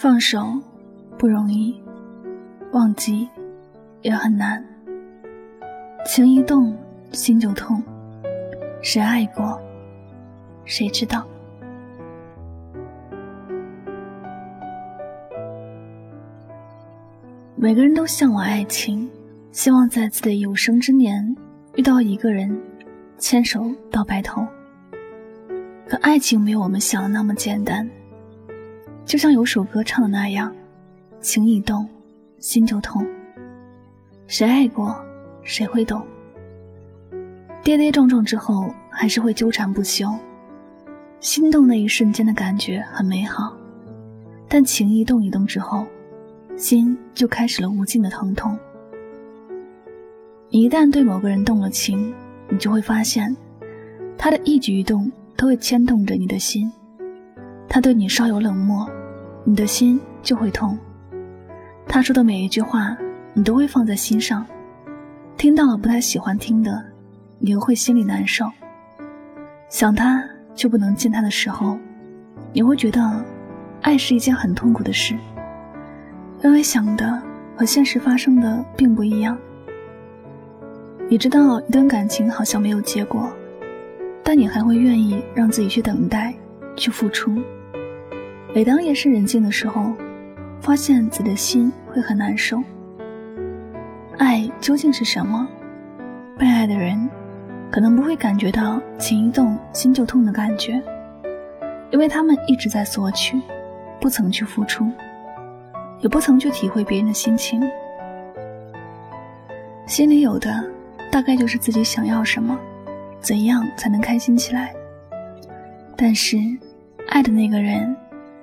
放手不容易，忘记也很难。情一动，心就痛。谁爱过，谁知道？每个人都向往爱情，希望在自己的有生之年遇到一个人，牵手到白头。可爱情没有我们想的那么简单。就像有首歌唱的那样，情一动，心就痛。谁爱过，谁会懂？跌跌撞撞之后，还是会纠缠不休。心动那一瞬间的感觉很美好，但情一动一动之后，心就开始了无尽的疼痛。一旦对某个人动了情，你就会发现，他的一举一动都会牵动着你的心。他对你稍有冷漠。你的心就会痛，他说的每一句话，你都会放在心上，听到了不太喜欢听的，你又会心里难受。想他就不能见他的时候，你会觉得，爱是一件很痛苦的事，因为想的和现实发生的并不一样。你知道一段感情好像没有结果，但你还会愿意让自己去等待，去付出。每当夜深人静的时候，发现自己的心会很难受。爱究竟是什么？被爱的人，可能不会感觉到情一动心就痛的感觉，因为他们一直在索取，不曾去付出，也不曾去体会别人的心情。心里有的，大概就是自己想要什么，怎样才能开心起来。但是，爱的那个人。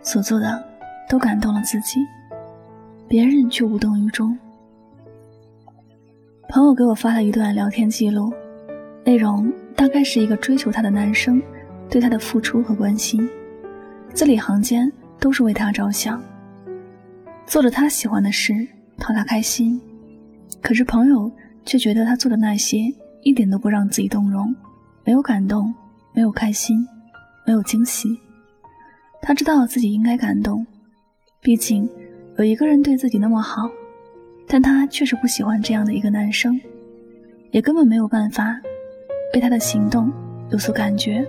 所做的都感动了自己，别人却无动于衷。朋友给我发了一段聊天记录，内容大概是一个追求她的男生对她的付出和关心，字里行间都是为她着想，做着他喜欢的事讨他开心。可是朋友却觉得他做的那些一点都不让自己动容，没有感动，没有开心，没有惊喜。他知道自己应该感动，毕竟有一个人对自己那么好，但他确实不喜欢这样的一个男生，也根本没有办法为他的行动有所感觉。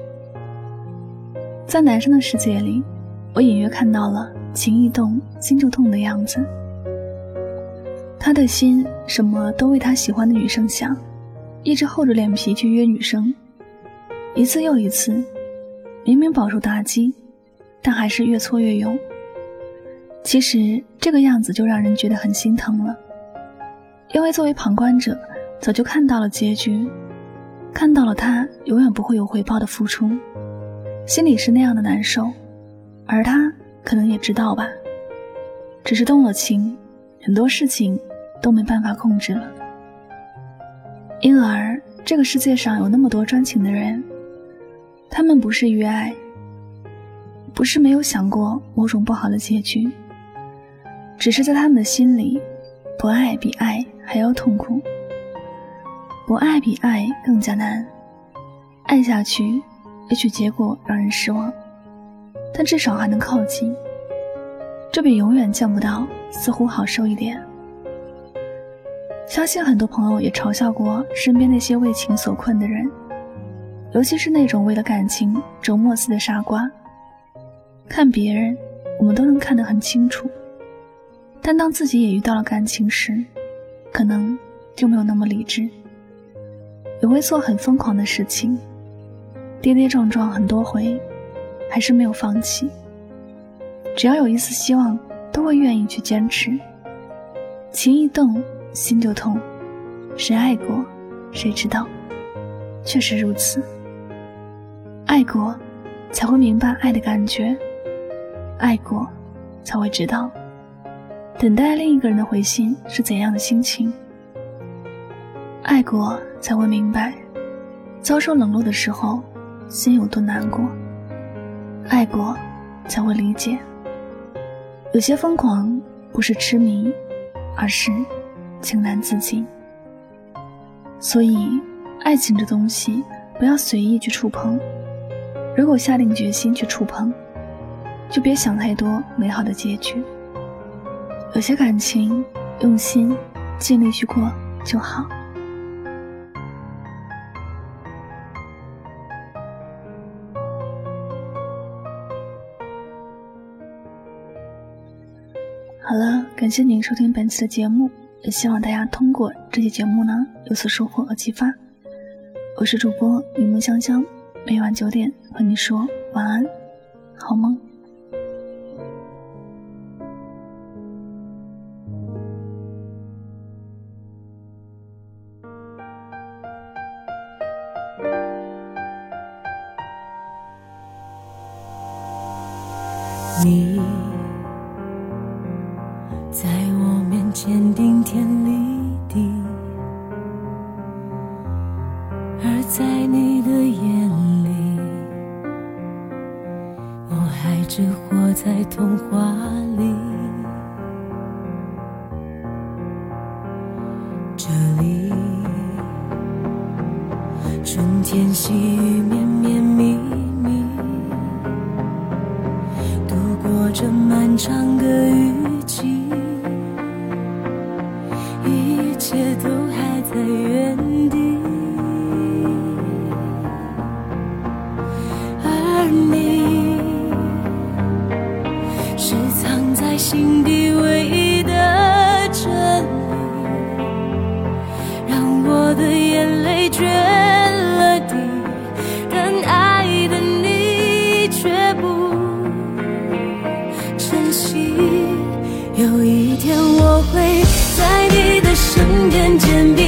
在男生的世界里，我隐约看到了情一动心就痛的样子。他的心什么都为他喜欢的女生想，一直厚着脸皮去约女生，一次又一次，明明饱受打击。但还是越挫越勇。其实这个样子就让人觉得很心疼了，因为作为旁观者，早就看到了结局，看到了他永远不会有回报的付出，心里是那样的难受，而他可能也知道吧，只是动了情，很多事情都没办法控制了。因而这个世界上有那么多专情的人，他们不是遇爱。不是没有想过某种不好的结局，只是在他们的心里，不爱比爱还要痛苦，不爱比爱更加难。爱下去，也许结果让人失望，但至少还能靠近，这比永远见不到似乎好受一点。相信很多朋友也嘲笑过身边那些为情所困的人，尤其是那种为了感情折磨似的傻瓜。看别人，我们都能看得很清楚，但当自己也遇到了感情时，可能就没有那么理智，也会做很疯狂的事情，跌跌撞撞很多回，还是没有放弃。只要有一丝希望，都会愿意去坚持。情一动，心就痛。谁爱过，谁知道？确实如此。爱过，才会明白爱的感觉。爱过，才会知道，等待另一个人的回信是怎样的心情。爱过，才会明白，遭受冷落的时候，心有多难过。爱过，才会理解，有些疯狂不是痴迷，而是情难自禁。所以，爱情这东西，不要随意去触碰。如果下定决心去触碰，就别想太多美好的结局。有些感情，用心、尽力去过就好。好了，感谢您收听本期的节目，也希望大家通过这期节目呢有所收获和启发。我是主播柠檬香香，每晚九点和你说晚安，好梦。在你的眼里，我还只活在童话里。这里，春天细雨绵绵密密，度过。这漫长的雨在心底唯一的真理，让我的眼泪决。有一天，我会在你的身边，肩并